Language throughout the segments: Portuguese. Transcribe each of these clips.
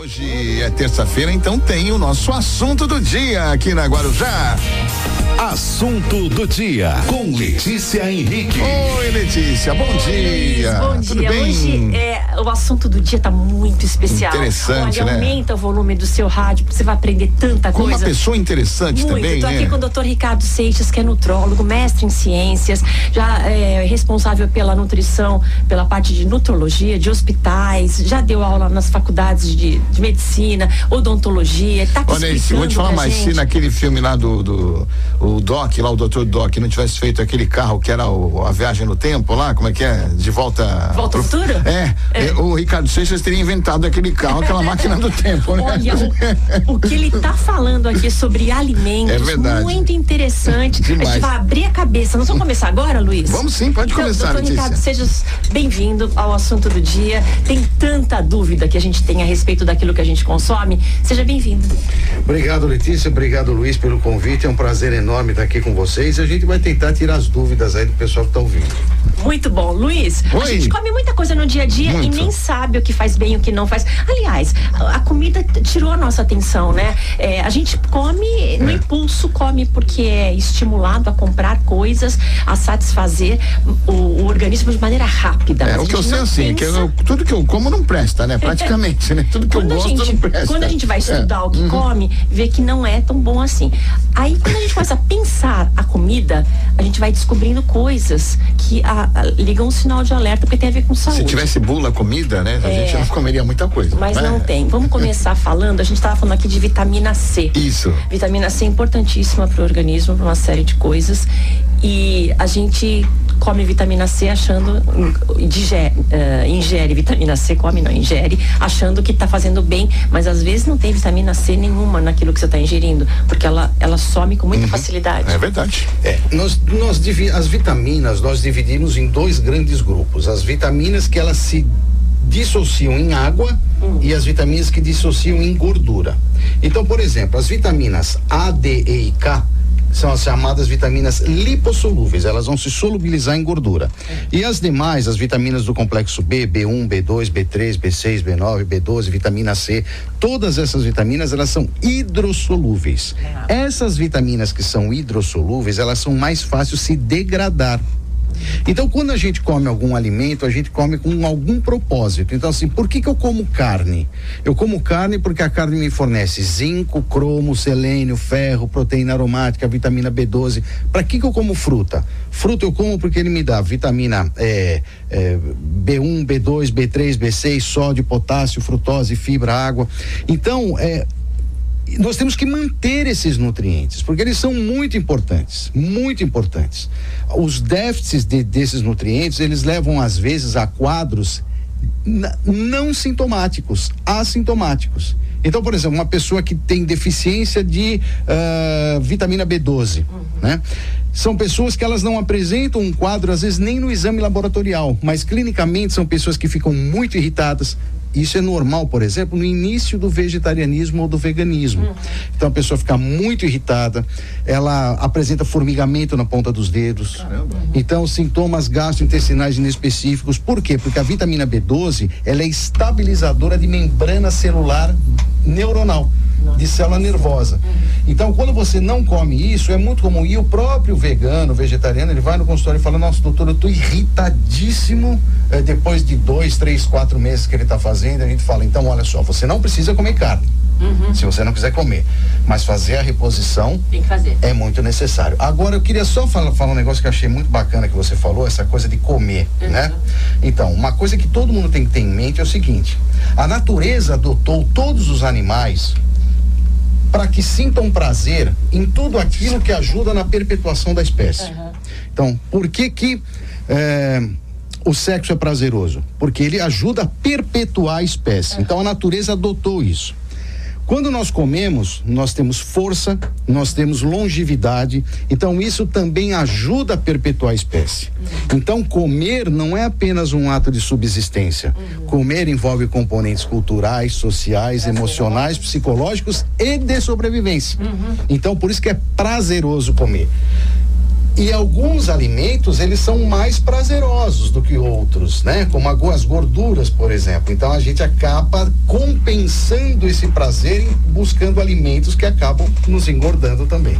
Hoje é terça-feira, então tem o nosso assunto do dia aqui na Guarujá. Assunto do dia com Letícia Henrique. Oi, Letícia, bom dia. Bom Tudo dia. bem? Hoje é, o assunto do dia tá muito especial. Interessante, Olha, né? aumenta o volume do seu rádio, porque você vai aprender tanta Com uma coisa. pessoa interessante Muito. também, Tô né? aqui com o Dr. Ricardo Seixas, que é nutrólogo, mestre em ciências, já é responsável pela nutrição, pela parte de nutrologia, de hospitais, já deu aula nas faculdades de, de medicina, odontologia. Tá Olha, aí, se explicando vou te falar mais, se naquele filme lá do, do o Doc, lá o Dr. Doc, não tivesse feito aquele carro que era o- a viagem no tempo lá, como é que é? De volta. Volta ao futuro? É, é, o Ricardo Seixas teria inventado aquele carro, aquela máquina do tempo, né? Olha, o, o que ele tá falando aqui sobre alimentos, É verdade. muito interessante. A Demais. gente vai abrir a cabeça. Nós vamos começar agora, Luiz? Vamos sim, pode Então, começar, doutor. Ricardo, seja bem-vindo ao assunto do dia. Tem tanta dúvida que a gente tem a respeito daquilo que a gente consome. Seja bem-vindo. Obrigado, Letícia. Obrigado, Luiz, pelo convite. É um prazer enorme estar aqui com vocês. A gente vai tentar tirar as dúvidas aí do pessoal que está ouvindo. Muito bom. Luiz, a Oi. gente come muita coisa no dia a dia Muito. e nem sabe o que faz bem e o que não faz. Aliás, a, a comida tirou a nossa atenção, né? É, a gente come no É. impulso, come porque é estimulado a comprar coisas, a satisfazer o, o organismo de maneira rápida. É, o a que eu sei assim, que pensa- eu- tudo que eu como não presta, né? Praticamente, né? Tudo que eu quando a, gosto gente, não presta. quando a gente vai É. estudar o que come, vê que não é tão bom assim. Aí, quando a gente começa a pensar a comida, a gente vai descobrindo coisas que a- a- ligam um sinal de alerta, porque tem a ver com saúde. Se tivesse bula comida, né? A É. gente não comeria muita coisa. Mas né? não tem. Vamos começar falando. A gente estava falando aqui de vitamina C. Isso. Vitamina C é importantíssima para o organismo, para uma série de coisas. E a gente come vitamina C achando, digere, eh, ingere vitamina C, come não, ingere, achando que está fazendo bem, mas às vezes não tem vitamina C nenhuma naquilo que você está ingerindo, porque ela, ela some com muita facilidade. É verdade. É, nós, nós divi- as vitaminas nós dividimos em dois grandes grupos. As vitaminas que elas se dissociam em água e as vitaminas que dissociam em gordura. Então, por exemplo, as vitaminas A, D, E e K são as chamadas vitaminas lipossolúveis, elas vão se solubilizar em gordura. E as demais, as vitaminas do complexo B, B1, B2, B3, B6, B9, B12, vitamina C, todas essas vitaminas, elas são hidrossolúveis. Essas vitaminas que são hidrossolúveis, elas são mais fáceis de se degradar. Então, quando a gente come algum alimento, a gente come com algum propósito. Então, assim, por que, que eu como carne? Eu como carne porque a carne me fornece zinco, cromo, selênio, ferro, proteína aromática, vitamina B12. Para que, que eu como fruta? Fruta eu como porque ele me dá vitamina é, é, B1, B2, B3, B6, sódio, potássio, frutose, fibra, água. Então, é, nós temos que manter esses nutrientes, porque eles são muito importantes, muito importantes. Os déficits de- desses nutrientes, eles levam às vezes a quadros não sintomáticos, assintomáticos. Então, por exemplo, uma pessoa que tem deficiência de ah, vitamina B12, né? São pessoas que elas não apresentam um quadro, às vezes, nem no exame laboratorial, mas clinicamente são pessoas que ficam muito irritadas. Isso é normal, por exemplo, no início do vegetarianismo ou do veganismo. Então a pessoa fica muito irritada, ela apresenta formigamento na ponta dos dedos. Então, sintomas gastrointestinais inespecíficos. Por quê? Porque a vitamina B12, ela é estabilizadora de membrana celular neuronal, de célula nervosa. Então, quando você não come isso, é muito comum. E o próprio vegano, vegetariano, ele vai no consultório e fala: Nossa, doutor, eu estou irritadíssimo eh, depois de dois, três, quatro meses que ele está fazendo. A gente fala: Então, olha só, você não precisa comer carne. Se você não quiser comer, mas fazer a reposição é muito necessário. Agora eu queria só falar, falar um negócio que eu achei muito bacana que você falou, essa coisa de comer, né? Então, uma coisa que todo mundo tem que ter em mente é o seguinte: a natureza adotou todos os animais para que sintam prazer em tudo aquilo que ajuda na perpetuação da espécie. Então, por que que eh, o sexo é prazeroso? Porque ele ajuda a perpetuar a espécie. Então, a natureza adotou isso. Quando nós comemos, nós temos força, nós temos longevidade, então isso também ajuda a perpetuar a espécie. Então, comer não é apenas um ato de subsistência. Comer envolve componentes culturais, sociais, emocionais, psicológicos e de sobrevivência. Então, por isso que é prazeroso comer. E alguns alimentos, eles são mais prazerosos do que outros, né? Como as gorduras, por exemplo. Então a gente acaba compensando esse prazer buscando alimentos que acabam nos engordando também.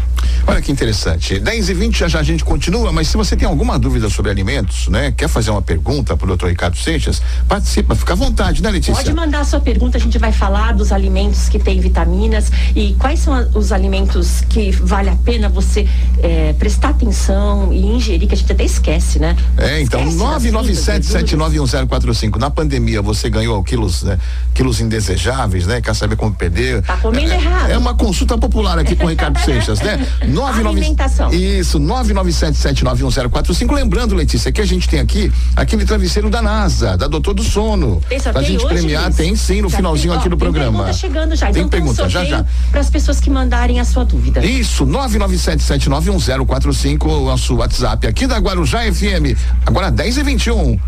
Olha que interessante. 10 e 20 já já a gente continua, mas se você tem alguma dúvida sobre alimentos, né? Quer fazer uma pergunta para o doutor Ricardo Seixas, participa, fica à vontade, né, Letícia? Pode mandar a sua pergunta, a gente vai falar dos alimentos que têm vitaminas e quais são os alimentos que vale a pena você é, prestar atenção e ingerir, que a gente até esquece, né? É, então, 997791045. Na pandemia, você ganhou quilos, né, quilos indesejáveis, né? Quer saber como perder? Tá comendo é, errado. É uma consulta popular aqui com o Ricardo Seixas, né? 99... Alimentação. Isso, 997791045. Lembrando, Letícia, que a gente tem aqui aquele travesseiro da NASA, da Doutor do Sono. Tem pra gente premiar, tem sim, no Já finalzinho tem, ó, aqui do tem programa. Pergunta chegando já. Tem então, pergunta, já já. Para as pessoas que mandarem a sua dúvida. Isso, 997791045, o nosso WhatsApp aqui da Guarujá FM. Agora 10 e 21.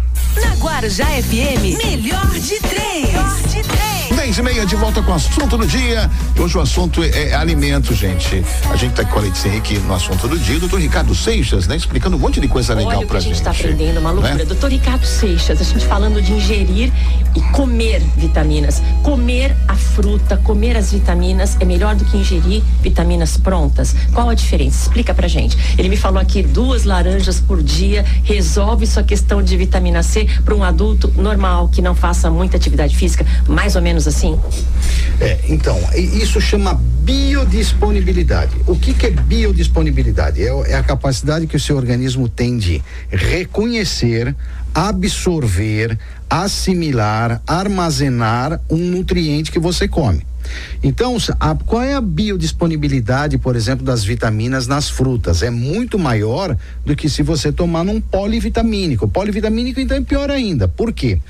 Na Guarujá FM, melhor de três. Melhor de três. 10 e meia de volta com o assunto do dia. Hoje o assunto é, é alimento, gente. A gente tá com a Letícia Henrique no assunto do dia. Doutor Ricardo Seixas, né? Explicando um monte de coisa legal Olha o pra que a gente gente. está aprendendo, uma loucura. né? Doutor Ricardo Seixas, a gente falando de ingerir e comer vitaminas. Comer a fruta, comer as vitaminas é melhor do que ingerir vitaminas prontas. Qual a diferença? Explica pra gente. Ele me falou aqui duas laranjas por dia resolve sua questão de vitamina C para um adulto normal que não faça muita atividade física, mais ou menos assim? É, então, isso chama biodisponibilidade. O que, que é biodisponibilidade? É, é a capacidade que o seu organismo tem de reconhecer, absorver, assimilar, armazenar um nutriente que você come. Então, a- qual é a biodisponibilidade, por exemplo, das vitaminas nas frutas? É muito maior do que se você tomar num polivitamínico. Polivitamínico, então, é pior ainda. Por quê?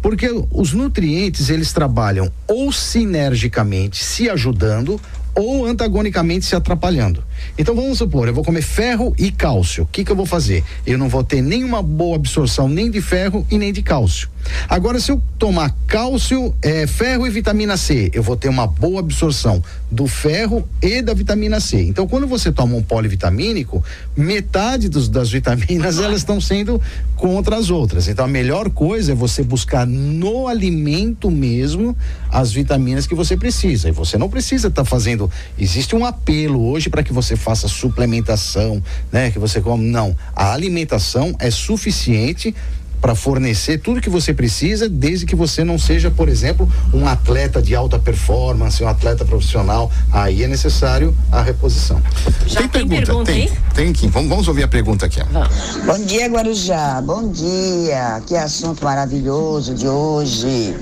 Porque os nutrientes, eles trabalham ou sinergicamente, se ajudando, ou antagonicamente se atrapalhando. Então vamos supor, eu vou comer ferro e cálcio. O que, que eu vou fazer? Eu não vou ter nenhuma boa absorção nem de ferro e nem de cálcio. Agora, se eu tomar cálcio, eh, ferro e vitamina C, eu vou ter uma boa absorção do ferro e da vitamina C. Então, quando você toma um polivitamínico, metade dos, das vitaminas elas estão sendo contra as outras. Então, a melhor coisa é você buscar no alimento mesmo as vitaminas que você precisa. E você não precisa estar fazendo. Existe um apelo hoje para que você faça suplementação, né? Que você come. Não. A alimentação é suficiente para fornecer tudo que você precisa, desde que você não seja, por exemplo, um atleta de alta performance, um atleta profissional. Aí é necessário a reposição. Já tem, pergunta, tem, hein? tem que. Vamos, vamos ouvir a pergunta aqui. Vamos. Bom dia, Guarujá. Bom dia. Que assunto maravilhoso de hoje.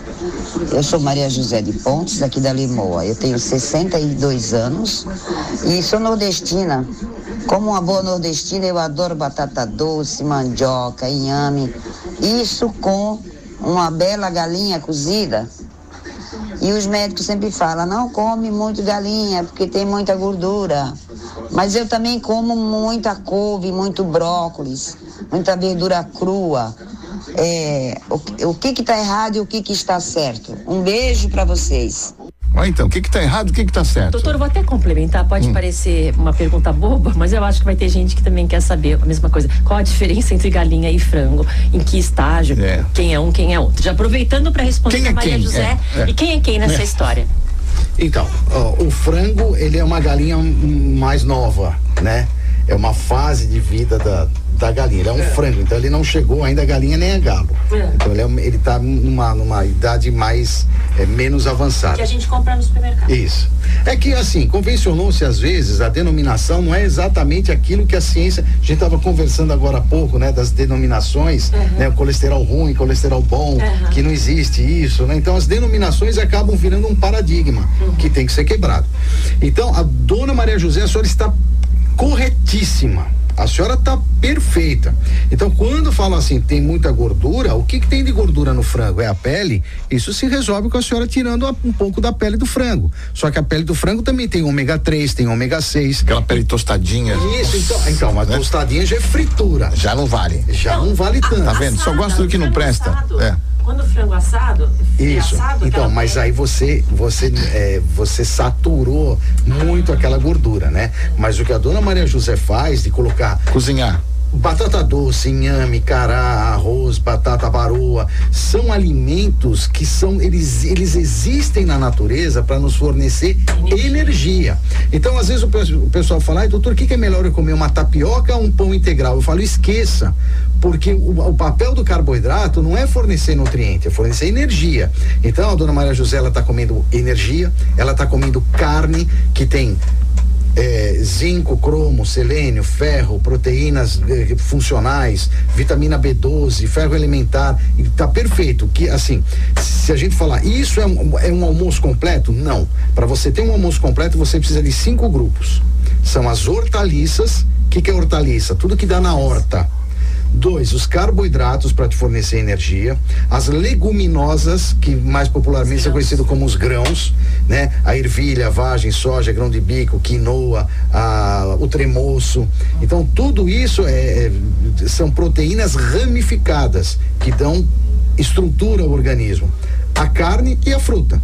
Eu sou Maria José de Pontes, aqui da Limoa. Eu tenho 62 anos e sou nordestina. Como uma boa nordestina, eu adoro batata doce, mandioca, inhame. Isso com uma bela galinha cozida. E os médicos sempre falam, não come muito galinha, porque tem muita gordura. Mas eu também como muita couve, muito brócolis, muita verdura crua. É, o, o que que tá errado e o que que está certo? Um beijo para vocês. Então, o que que tá errado, o que que tá certo? Doutor, eu vou até complementar, pode Hum. parecer uma pergunta boba, mas eu acho que vai ter gente que também quer saber a mesma coisa. Qual a diferença entre galinha e frango? Em que estágio? É. Quem é um, quem é outro? Já aproveitando para responder Quem é a Maria quem? José. É, é. E quem é quem nessa É. história? Então, ó, o frango, ele é uma galinha mais nova, né? É uma fase de vida da, da galinha. Ele é um frango, então ele não chegou ainda a galinha nem a galo. É. Então ele, é, ele tá numa, numa idade mais, é, menos avançada. Que a gente compra no supermercado. Isso. É que assim, convencionou-se às vezes a denominação não é exatamente aquilo que a ciência. A gente estava conversando agora há pouco, né, das denominações, né, o colesterol ruim, colesterol bom, Uhum. que não existe isso, né? Então as denominações acabam virando um paradigma que tem que ser quebrado. Então a dona Maria José, a senhora está corretíssima. A senhora está perfeita. Então, quando falam assim, tem muita gordura, o que, que tem de gordura no frango? É a pele? Isso se resolve com a senhora tirando um pouco da pele do frango. Só que a pele do frango também tem ômega 3, tem ômega 6. Aquela pele tostadinha. Isso, então, então mas Né? tostadinha já é fritura. Já não vale. Já não vale tanto. Tá vendo? Só gosta do que não presta. É. Quando o frango assado, Isso. assado, então, mas pele- aí você você é, você saturou muito aquela gordura, né? Mas o que a dona Maria José faz de colocar Cozinhar. Batata doce, inhame, cará, arroz, batata baroa, são alimentos que são eles eles existem na natureza para nos fornecer energia. Então, às vezes o, pe- o pessoal fala: "Ai, doutor, o que, que é melhor eu comer uma tapioca ou um pão integral?" Eu falo: "Esqueça, porque o, o papel do carboidrato não é fornecer nutriente, é fornecer energia. Então, a dona Maria José ela está comendo energia, ela está comendo carne que tem é, zinco, cromo, selênio, ferro, proteínas eh, funcionais, vitamina B12, ferro elementar, e tá perfeito. Que assim, se a gente falar isso é um, é um almoço completo, não. Para você ter um almoço completo, você precisa de cinco grupos. São as hortaliças. O que, que é hortaliça? Tudo que dá na horta. Dois, os carboidratos para te fornecer energia. As leguminosas, que mais popularmente são conhecidos como os grãos, né? A ervilha, a vagem, soja, grão de bico, quinoa, a, o tremoço. Então, tudo isso é, é- são proteínas ramificadas que dão estrutura ao organismo. A carne e a fruta.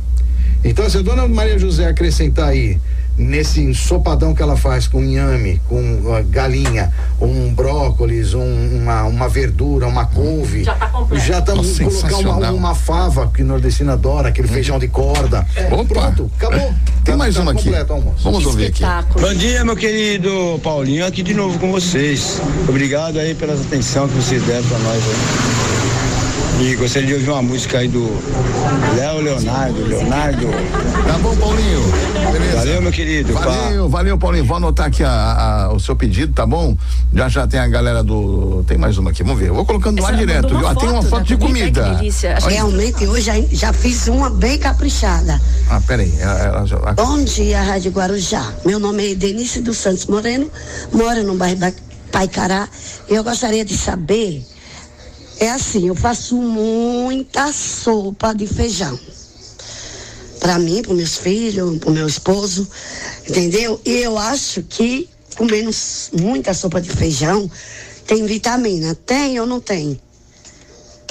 Então, se a dona Maria José acrescentar aí nesse ensopadão que ela faz com inhame, com ah, galinha, um brócolis, um- uma, uma verdura, uma couve. Já tá completo. Já tá Nossa, colocar uma, uma fava que o nordestino adora, aquele feijão de corda. Opa. Pronto, acabou. Tem Tá- mais tá uma aqui. Vamos ouvir aqui. Bom dia, meu querido Paulinho, aqui de novo com vocês. Obrigado aí pela atenção que vocês deram pra nós aí. E gostaria de ouvir uma música aí do Léo Leonardo, Leonardo. Tá bom, Paulinho? Beleza. Valeu, meu querido. pá. Valeu, valeu, Paulinho. Vou anotar aqui a- a- o seu pedido, tá bom? Já já tem a galera do. Tem mais uma aqui, vamos ver. Eu vou colocando lá Essa- direto, mandou viu? uma Ah, tem uma foto da de comida, que Realmente, hoje já, já fiz uma bem caprichada. Ah, peraí. Ela, ela já- Bom dia, Rádio Guarujá. Meu nome é Denise dos Santos Moreno, moro no bairro Ba- Paicará. Eu gostaria de saber, é assim, eu faço muita sopa de feijão. Para mim, para meus filhos, para meu esposo, entendeu? E eu acho que comendo muita sopa de feijão tem vitamina. Tem ou não tem?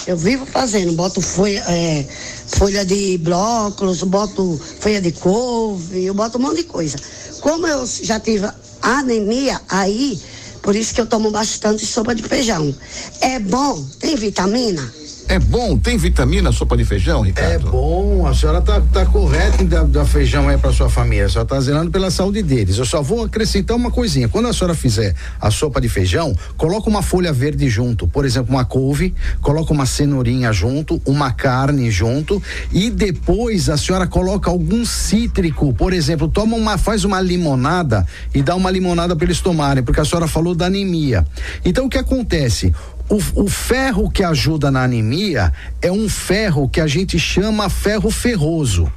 Eu vivo fazendo, boto folha, é, folha de brócolis, boto folha de couve, eu boto um monte de coisa. Como eu já tive anemia, aí, por isso que eu tomo bastante sopa de feijão. É bom, tem vitamina? É bom, tem vitamina sopa de feijão, É Ricardo? bom, a senhora tá, tá correta em dar, dar feijão aí pra sua família, a senhora tá zelando pela saúde deles. Eu só vou acrescentar uma coisinha. Quando a senhora fizer a sopa de feijão, coloca uma folha verde junto, por exemplo, uma couve, coloca uma cenourinha junto, uma carne junto e depois a senhora coloca algum cítrico, por exemplo, toma uma, faz uma limonada e dá uma limonada para eles tomarem, porque a senhora falou da anemia. Então o que acontece? O, o ferro que ajuda na anemia é um ferro que a gente chama ferro ferroso.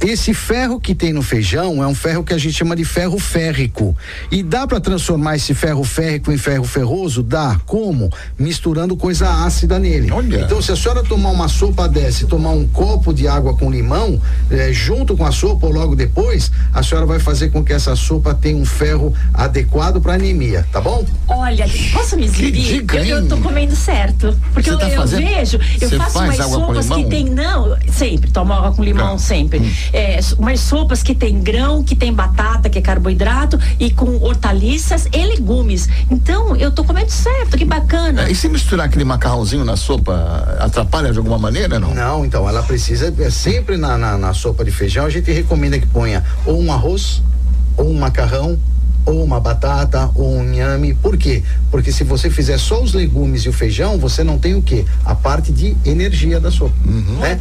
Esse ferro que tem no feijão é um ferro que a gente chama de ferro férrico. E dá para transformar esse ferro férrico em ferro ferroso? Dá. Como? Misturando coisa ácida nele. Olha. Então, se a senhora tomar uma sopa dessa e tomar um copo de água com limão, eh, junto com a sopa ou logo depois, a senhora vai fazer com que essa sopa tenha um ferro adequado para anemia, tá bom? Olha, posso me exibir? eu, eu tô comendo certo. Porque eu, tá eu vejo, eu faço faz umas água com sopas que tem, não, sempre, tomo água com limão, Tá. sempre. É, umas sopas que tem grão, que tem batata, que é carboidrato, e com hortaliças e legumes. Então, eu tô comendo certo, que bacana. É, e se misturar aquele macarrãozinho na sopa, atrapalha de alguma maneira, não? Não, então, ela precisa, é, sempre na, na, na sopa de feijão, a gente recomenda que ponha ou um arroz, ou um macarrão, ou uma batata, ou um inhame. Por quê? Porque se você fizer só os legumes e o feijão, você não tem o quê? A parte de energia da sopa. Né?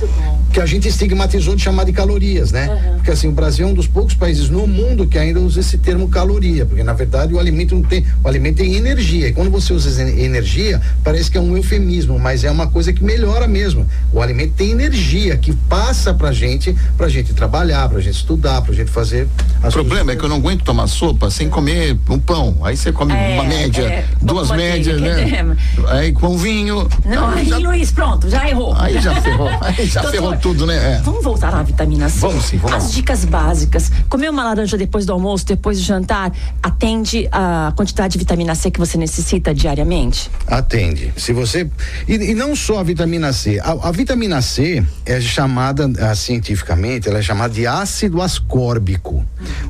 Que a gente estigmatizou de chamar de calorias, né? Porque assim, o Brasil é um dos poucos países no mundo que ainda usa esse termo caloria, porque na verdade o alimento não tem, o alimento tem energia. E quando você usa energia, parece que é um eufemismo, mas é uma coisa que melhora mesmo. O alimento tem energia que passa pra gente, pra gente trabalhar, pra gente estudar, pra gente fazer O problema é que eu não aguento tomar sopa sem comer um pão. Aí você come É, uma média, é, duas médias, né? Aí com vinho. Não, aí já, Luiz, pronto, já errou. aí já ferrou. Aí já ferrou tudo, né? É. Vamos voltar na vitamina C. Vamos sim, vamos As dicas básicas. Comer uma laranja depois do almoço, depois do jantar, atende a quantidade de vitamina C que você necessita diariamente? Atende. Se você e, e não só a vitamina C, a, a vitamina C é chamada ah, cientificamente, ela é chamada de ácido ascórbico.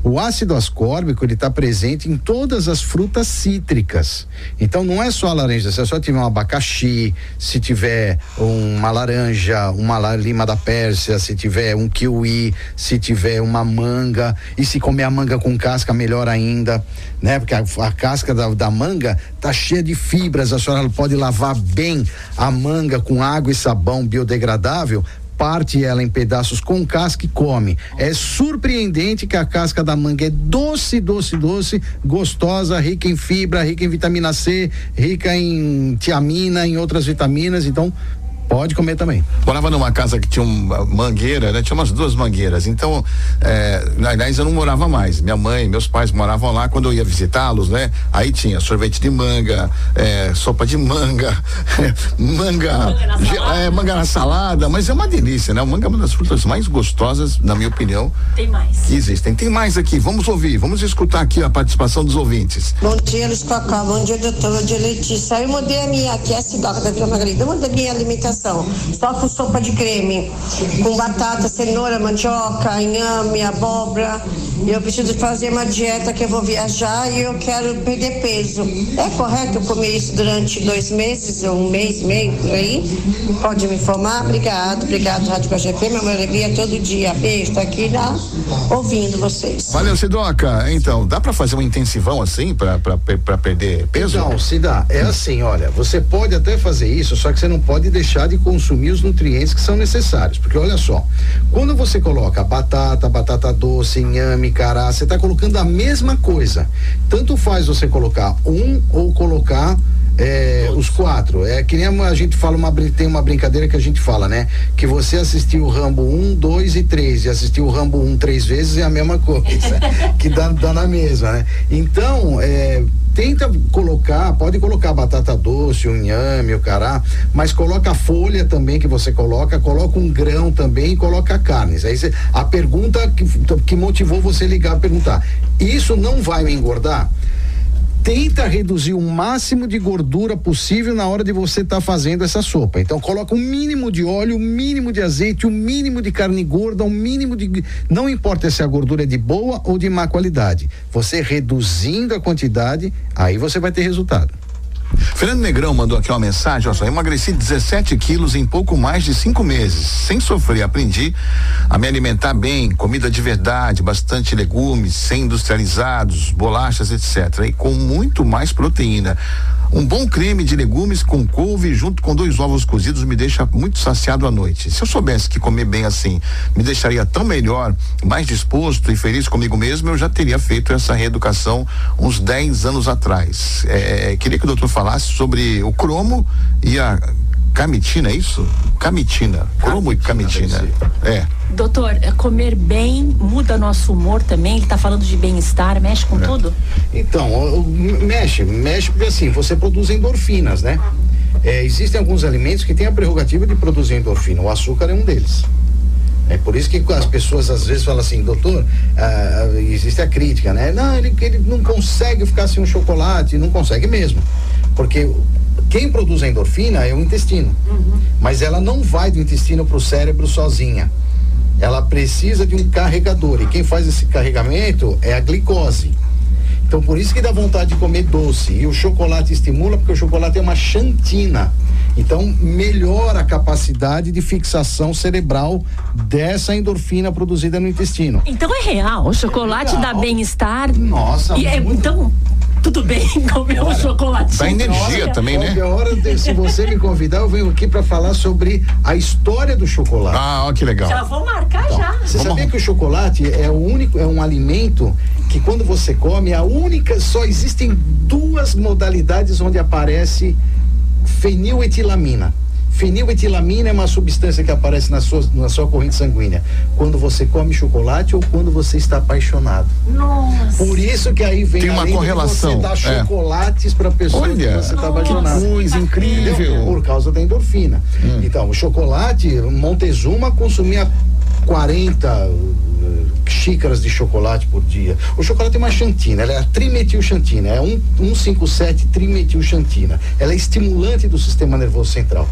O ácido ascórbico ele está presente em todas as frutas cítricas. Então não é só a laranja. Se só tiver um abacaxi, se tiver uma laranja, uma lima da Pérsia, se tiver um kiwi, se tiver uma manga e se comer a manga com casca melhor ainda, né? Porque a, a casca da, da manga tá cheia de fibras. A senhora pode lavar bem a manga com água e sabão biodegradável. Parte ela em pedaços com casca e come. É surpreendente que a casca da manga é doce, doce, doce, gostosa, rica em fibra, rica em vitamina C, rica em tiamina, em outras vitaminas. Então, pode comer também. Morava numa casa que tinha uma mangueira, né? Tinha umas duas mangueiras. Então, é, aliás, eu não morava mais. Minha mãe, meus pais moravam lá quando eu ia visitá-los, né? Aí tinha sorvete de manga, é, sopa de manga, manga, Manga na salada. é, manga na salada, mas é uma delícia, né? O manga é uma das frutas mais gostosas, na minha opinião, Tem mais. que existem. Tem mais aqui, vamos ouvir, vamos escutar aqui a participação dos ouvintes. Bom dia, Luiz Cacá. Bom dia, doutor. Bom dia, Letícia. Eu mudei a minha, aqui é a Sidoca da Vila Margarida. Eu mudei a minha alimentação. Só com sopa de creme, com batata, cenoura, mandioca, inhame, abóbora. E eu preciso fazer uma dieta que eu vou viajar e eu quero perder peso. É correto eu comer isso durante dois meses, ou um mês e meio, por aí? Pode me informar? Obrigado, obrigado, Rádio Guajapé. Minha alegria todo dia. Beijo, tá aqui lá ouvindo vocês. Valeu, Sidoca. Então, dá pra fazer um intensivão assim, pra perder peso? Então, se dá. É assim, olha, você pode até fazer isso, só que você não pode deixar de consumir os nutrientes que são necessários. Porque olha só, quando você coloca batata, batata doce, inhame, cará, você está colocando a mesma coisa. Tanto faz você colocar um ou colocar é, os quatro. É que nem a gente fala uma tem uma brincadeira que a gente fala, né? Que você assistiu o Rambo 1, 2 e 3 e assistiu o Rambo 1 três vezes é a mesma coisa. que dá, dá na mesma, né? Então, é, tenta colocar, pode colocar batata doce, o inhame, o cará, mas coloca a folha também que você coloca, coloca um grão também e coloca carnes. Aí você- a pergunta que, que motivou você ligar a perguntar: isso não vai me engordar? Tenta reduzir o máximo de gordura possível na hora de você estar fazendo essa sopa. Então coloca o mínimo de óleo, o mínimo de azeite, o mínimo de carne gorda, o mínimo de não importa se a gordura é de boa ou de má qualidade. Você reduzindo a quantidade, aí você vai ter resultado. Fernando Negrão mandou aqui uma mensagem, olha só, emagreci 17 quilos em pouco mais de cinco meses, sem sofrer, aprendi a me alimentar bem, comida de verdade, bastante legumes, sem industrializados, bolachas, etc. E com muito mais proteína. Um bom creme de legumes com couve junto com dois ovos cozidos me deixa muito saciado à noite. Se eu soubesse que comer bem assim me deixaria tão melhor, mais disposto e feliz comigo mesmo, eu já teria feito essa reeducação uns 10 anos atrás. É, queria que o doutor falasse sobre o cromo e a camitina, é isso? Camitina. Cromo e camitina. É. Doutor, é, comer bem muda nosso humor também? Ele tá falando de bem-estar, mexe com tudo? Então, mexe, mexe porque assim, você produz endorfinas, né? É, existem alguns alimentos que têm a prerrogativa de produzir endorfina. O açúcar é um deles. É por isso que as pessoas às vezes falam assim, doutor, ah, ah, existe a crítica, né? Não, ele, ele não consegue ficar sem um chocolate, não consegue mesmo. Porque quem produz a endorfina é o intestino. Mas ela não vai do intestino para o cérebro sozinha. Ela precisa de um carregador. E quem faz esse carregamento é a glicose. Então por isso que dá vontade de comer doce. E o chocolate estimula, porque o chocolate é uma xantina. Então melhora a capacidade de fixação cerebral dessa endorfina produzida no intestino. Então é real, o chocolate dá real. bem-estar. Nossa, E é, muito. então, tudo bem comer um chocolate. Dá energia também, né? Hora, de- se você me convidar, eu venho aqui para falar sobre a história do chocolate. Ah, ó, que legal. Já vou marcar já. Você Vamos sabia que o chocolate é o único, é um alimento que quando você come, a única, só existem duas modalidades onde aparece feniletilamina. Feniletilamina é uma substância que aparece na sua, na sua corrente sanguínea quando você come chocolate ou quando você está apaixonado. Nossa. Por isso que aí vem Tem uma correlação, Você dar é. chocolates para pessoa Olha, que você está apaixonado. coisa incrível. Entendeu? Por causa da endorfina. Então, o chocolate, Montezuma consumia 40 eh, xícaras de chocolate por dia. O chocolate é uma xantina, ela é a trimetilxantina, é um, 157 trimetilxantina. Ela é estimulante do sistema nervoso central.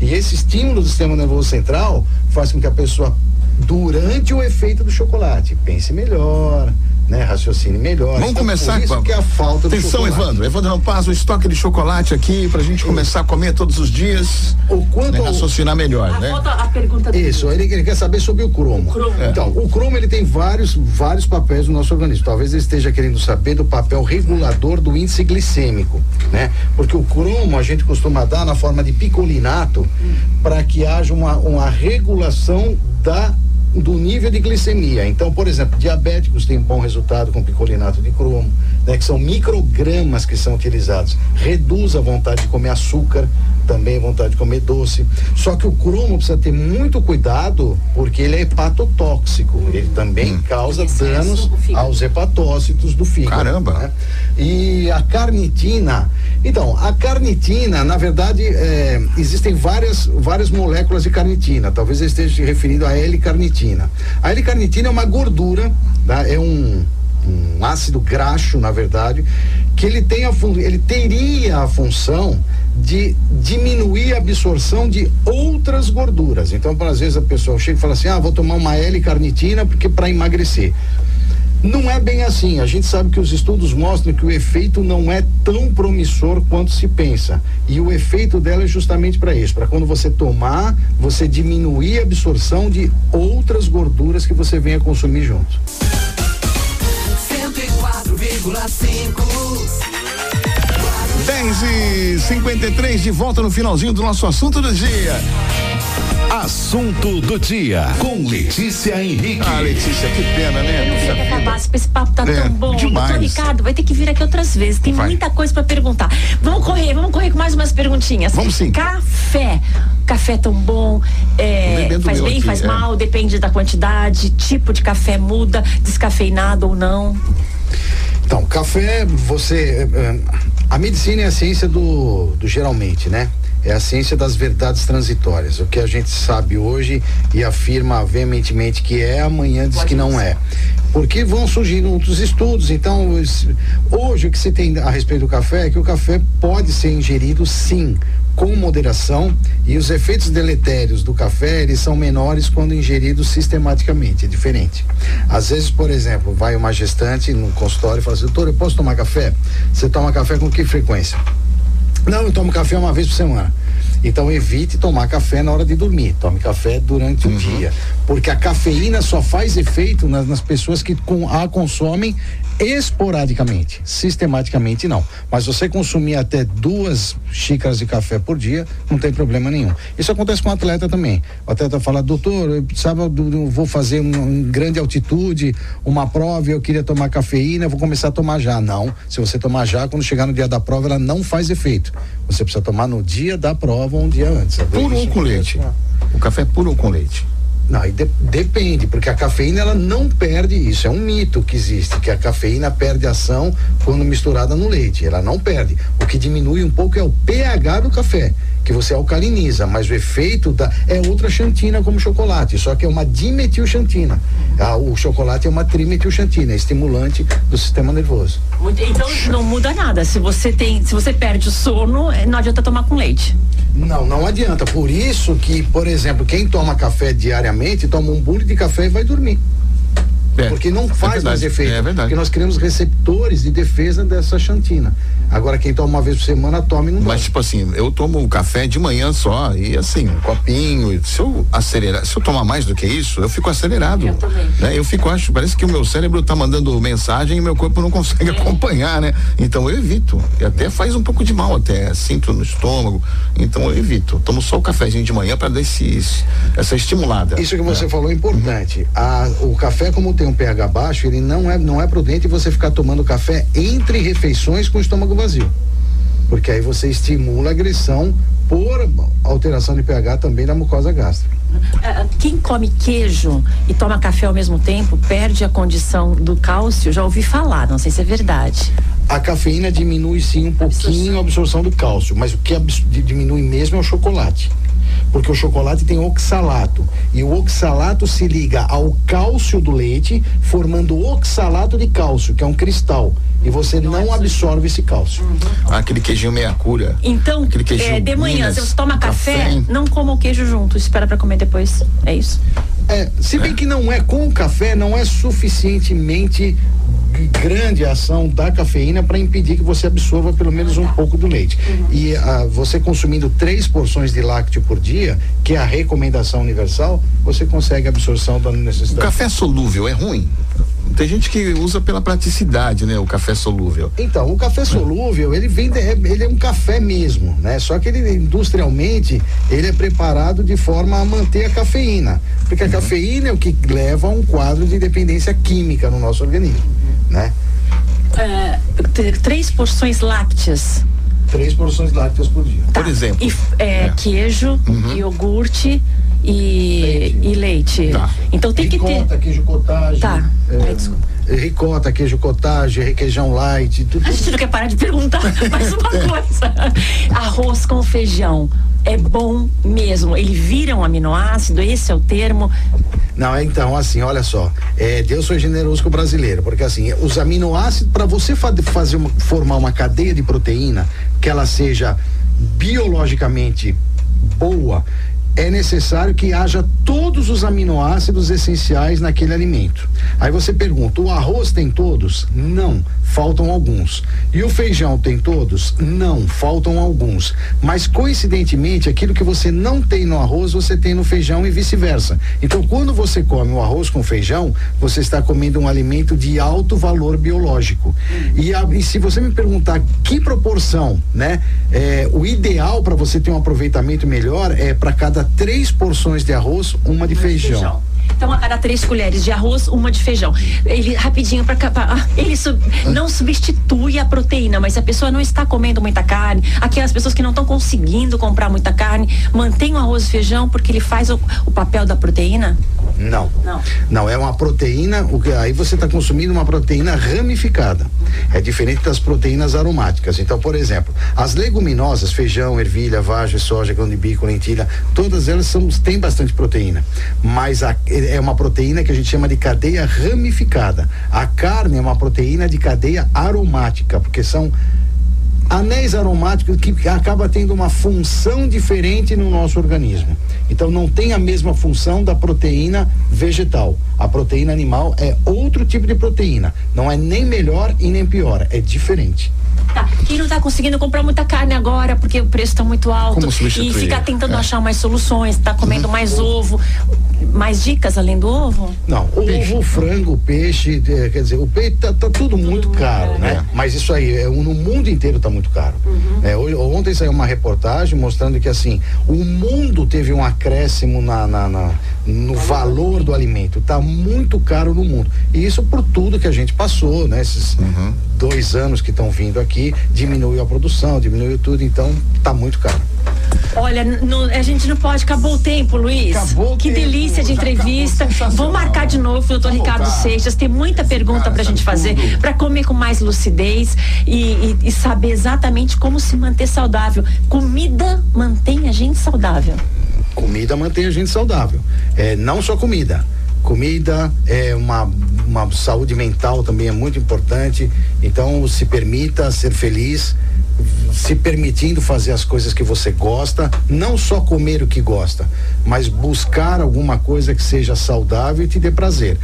E esse estímulo do sistema nervoso central faz com que a pessoa, durante o efeito do chocolate, pense melhor, né? Raciocine melhor. Vamos Então, começar por com a- que é a falta Atenção. Evandro. Evandro, não passa o estoque de chocolate aqui pra gente começar a comer todos os dias. O quanto né, raciocinar melhor, né? Volta a pergunta Isso, ele, ele quer saber sobre o cromo. cromo. É. Então, o cromo ele tem vários, vários papéis no nosso organismo. Talvez ele esteja querendo saber do papel regulador do índice glicêmico, né? Porque o cromo a gente costuma dar na forma de picolinato para que haja uma, uma regulação da do nível de glicemia. Então, por exemplo, diabéticos têm bom resultado com picolinato de cromo, né? Que são microgramas que são utilizados. Reduz a vontade de comer açúcar, também a vontade de comer doce. Só que o cromo precisa ter muito cuidado porque ele é hepatotóxico. Ele também causa Excesso danos aos hepatócitos do fígado. Caramba. né? E a carnitina. Então, a carnitina, na verdade, é, existem várias, várias moléculas de carnitina. Talvez eu esteja se referindo à L-carnitina. A L-carnitina é uma gordura, tá? é um, um ácido graxo, na verdade, que ele, tem a ele teria a função de diminuir a absorção de outras gorduras. Então, às vezes a pessoa chega e fala assim: ah, vou tomar uma L-carnitina porque para emagrecer. Não é bem assim. A gente sabe que os estudos mostram que o efeito não é tão promissor quanto se pensa. E o efeito dela é justamente para isso, para quando você tomar, você diminuir a absorção de outras gorduras que você venha consumir junto. 10 e 53 de volta no finalzinho do nosso assunto do dia. Assunto do dia com Letícia Henrique. Ah, Letícia, que pena, né? Eu Puxa queria que acabasse, porque esse papo tá É, tão bom. demais. Doutor Ricardo, vai ter que vir aqui outras vezes. Tem Vai. muita coisa pra perguntar. Vamos correr, vamos correr com mais umas perguntinhas. Vamos sim. Café. Café é tão bom, é, faz bem, aqui, faz é. mal, depende da quantidade, tipo de café muda, descafeinado ou não. Então, café, você. eh, eh, A medicina é a ciência do, do geralmente, né? É a ciência das verdades transitórias. O que a gente sabe hoje e afirma veementemente que é, amanhã diz que não é. Porque vão surgindo outros estudos. Então, hoje o que se tem a respeito do café é que o café pode ser ingerido sim, com moderação, e os efeitos deletérios do café eles são menores quando ingeridos sistematicamente, é diferente. Às vezes, por exemplo, vai uma gestante no consultório e fala assim, doutor, eu posso tomar café? Você toma café com que frequência? Não, eu tomo café uma vez por semana. Então evite tomar café na hora de dormir. Tome café durante o dia. Porque a cafeína só faz efeito nas, nas pessoas que com, a consomem esporadicamente. Sistematicamente não. Mas você consumir até duas xícaras de café por dia, não tem problema nenhum. Isso acontece com o atleta também. O atleta fala, doutor, eu precisava do- do- vou fazer um, em grande altitude, uma prova, e eu queria tomar cafeína, eu vou começar a tomar já. Não. Se você tomar já, quando chegar no dia da prova, ela não faz efeito. Você precisa tomar no dia da prova ou um dia antes. Puro ou com leite? O café é puro ou com leite? Não, e de- depende, porque a cafeína ela não perde isso. É um mito que existe, que a cafeína perde ação quando misturada no leite. Ela não perde. O que diminui um pouco é o pH do café, que você alcaliniza, mas o efeito da é outra xantina como chocolate, só que é uma dimetilxantina. Ah, o chocolate é uma trimetilxantina, é estimulante do sistema nervoso. Muito- Então não muda nada. Se você tem, se você perde o sono, eh, não adianta tomar com leite. Não, não adianta. Por isso que, por exemplo, quem toma café diariamente toma um bule de café e vai dormir. É, Porque não faz verdade, mais efeito. É verdade. Porque nós criamos receptores de defesa dessa xantina. Agora, quem toma uma vez por semana, tome e não Mas, tipo assim, eu tomo café de manhã só, e assim, um copinho. e Se eu acelerar, se eu tomar mais do que isso, eu fico acelerado. Eu também. Né? Eu fico, acho, parece que o meu cérebro tá mandando mensagem e meu corpo não consegue acompanhar, né? Então eu evito. E até faz um pouco de mal, até sinto no estômago. Então eu evito. Tomo só o cafezinho de manhã para dar esse, essa estimulada. Isso que você É. falou é importante. A- o café, como tem um pH baixo, ele não é, não é prudente você ficar tomando café entre refeições com o estômago vazio. porque aí você estimula a agressão por alteração de pH também da mucosa gástrica. Ah, Quem come queijo e toma café ao mesmo tempo perde a condição do cálcio? Já ouvi falar, não sei se é verdade. A cafeína diminui sim um pouquinho a absorção do cálcio, mas o que diminui mesmo é o chocolate. Porque o chocolate tem oxalato e o oxalato se liga ao cálcio do leite, formando oxalato de cálcio, que é um cristal, e você não absorve esse cálcio. Ah, Aquele queijinho meia cura. Então, Aquele queijinho é, de manhã, Minas, se você toma café, café. não coma o queijo junto, espera pra comer depois. É isso? É, se bem que não é com o café, não é suficientemente grande a ação da cafeína para impedir que você absorva pelo menos um pouco do leite. E ah, você consumindo três porções de lácteo por dia, que é a recomendação universal, você consegue a absorção da O necessidade. café solúvel é ruim? Tem gente que usa pela praticidade, né? O café solúvel. Então, o café solúvel, ele vem, de- ele é um café mesmo, né? Só que ele industrialmente, ele é preparado de forma a manter a cafeína, porque a cafeína é o que leva a um quadro de dependência química no nosso organismo, né? É, t- três porções lácteas. Três porções lácteas por dia. Por exemplo. E, é, É. queijo, iogurte e e leite. Tá. Então tem que ter. Ricota, queijo cottage. Tá. é, Ai, ricota, queijo cottage, requeijão light, tudo. A gente não quer parar de perguntar mais uma coisa. Arroz com feijão é bom mesmo. Ele vira um aminoácido, esse é o termo. Não, é então, assim, olha só. É, Deus foi generoso com o brasileiro, porque assim, os aminoácidos, para você fa- fazer uma- formar uma cadeia de proteína que ela seja biologicamente boa, é necessário que haja todos os aminoácidos essenciais naquele alimento. Aí você pergunta: o arroz tem todos? Não, faltam alguns. E o feijão tem todos? Não, faltam alguns. Mas coincidentemente, aquilo que você não tem no arroz, você tem no feijão e vice-versa. Então, quando você come o arroz com feijão, você está comendo um alimento de alto valor biológico. E, a- e se você me perguntar que proporção, né? é, o ideal para você ter um aproveitamento melhor é para cada três porções de arroz, uma de feijão. Então, a cada três colheres de arroz, uma de feijão. Ele, rapidinho, para ele sub- não substitui a proteína, mas se a pessoa não está comendo muita carne, aquelas pessoas que não estão conseguindo comprar muita carne, mantém o arroz e feijão porque ele faz o, o papel da proteína? Não. Não. Não, é uma proteína, o que aí você está consumindo uma proteína ramificada. É diferente das proteínas aromáticas. Então, por exemplo, as leguminosas, feijão, ervilha, vagem, soja, grão de bico, lentilha, todas elas são, têm bastante proteína. Mas a- é uma proteína que a gente chama de cadeia ramificada. A carne é uma proteína de cadeia aromática, porque são anéis aromáticos que acaba tendo uma função diferente no nosso organismo. Então não tem a mesma função da proteína vegetal. A proteína animal é outro tipo de proteína. Não é nem melhor e nem pior, é diferente. Tá. Quem não está conseguindo comprar muita carne agora porque o preço está muito alto e fica tentando É. achar mais soluções, está comendo mais ovo. Mais dicas além do ovo? Não, o ovo, o frango, o peixe, eh, quer dizer, o peixe tá, tá tudo muito caro, né? Mas isso aí, é, no mundo inteiro tá muito caro. É, hoje- ontem saiu uma reportagem mostrando que assim, o mundo teve um acréscimo na, na- na- no valor do alimento. Tá muito caro no mundo. E isso por tudo que a gente passou, né? Esses dois anos que estão vindo aqui, diminuiu a produção, diminuiu tudo, então tá muito caro. Olha, não- a gente não pode, acabou o tempo, Luiz. Acabou o que tempo, delícia de entrevista. Vou marcar de novo, doutor Vamos Ricardo voltar. Seixas. Tem muita pergunta cara pra gente sabe fazer, tudo. pra comer com mais lucidez e, e- e saber exatamente como se manter saudável. Comida mantém a gente saudável. Comida mantém a gente saudável. É, não só comida. Comida é uma, uma saúde mental também é muito importante. Então se permita ser feliz, se permitindo fazer as coisas que você gosta, não só comer o que gosta, mas buscar alguma coisa que seja saudável e te dê prazer.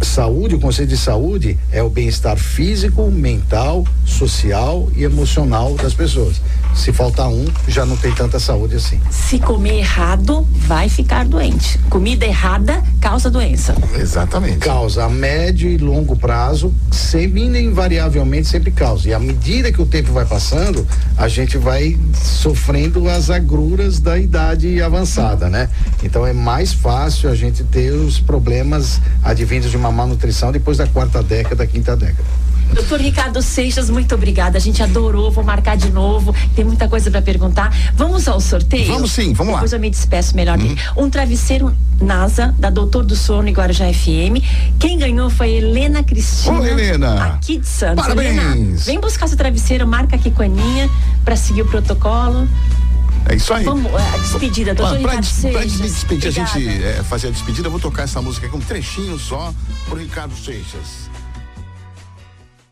Saúde, o conceito de saúde é o bem-estar físico, mental, social e emocional das pessoas. Se faltar um, já não tem tanta saúde assim. Se comer errado, vai ficar doente. Comida errada causa doença. Exatamente. causa a médio e longo prazo, sempre invariavelmente sempre causa. E à medida que o tempo vai passando, a gente vai sofrendo as agruras da idade avançada, né? Então é mais fácil a gente ter os problemas advindos de uma má nutrição depois da quarta década, quinta década. Doutor Ricardo Seixas, muito obrigada. A gente adorou, vou marcar de novo. Tem muita coisa para perguntar. Vamos ao sorteio? Vamos sim, vamos lá. Depois eu me despeço melhor dele. Um travesseiro NASA, da Doutor do Sono e Guarujá FM. Quem ganhou foi Helena Cristina. Ô, Helena. Aqui de Santos. Parabéns. Helena, vem buscar seu travesseiro, marca aqui com a Aninha pra seguir o protocolo. É isso aí. Vamos, a despedida, doutor Pra, pra, Ricardo des- pra despedir, a gente Obrigada. é, fazer a despedida, eu vou tocar essa música aqui um trechinho só pro Ricardo Seixas.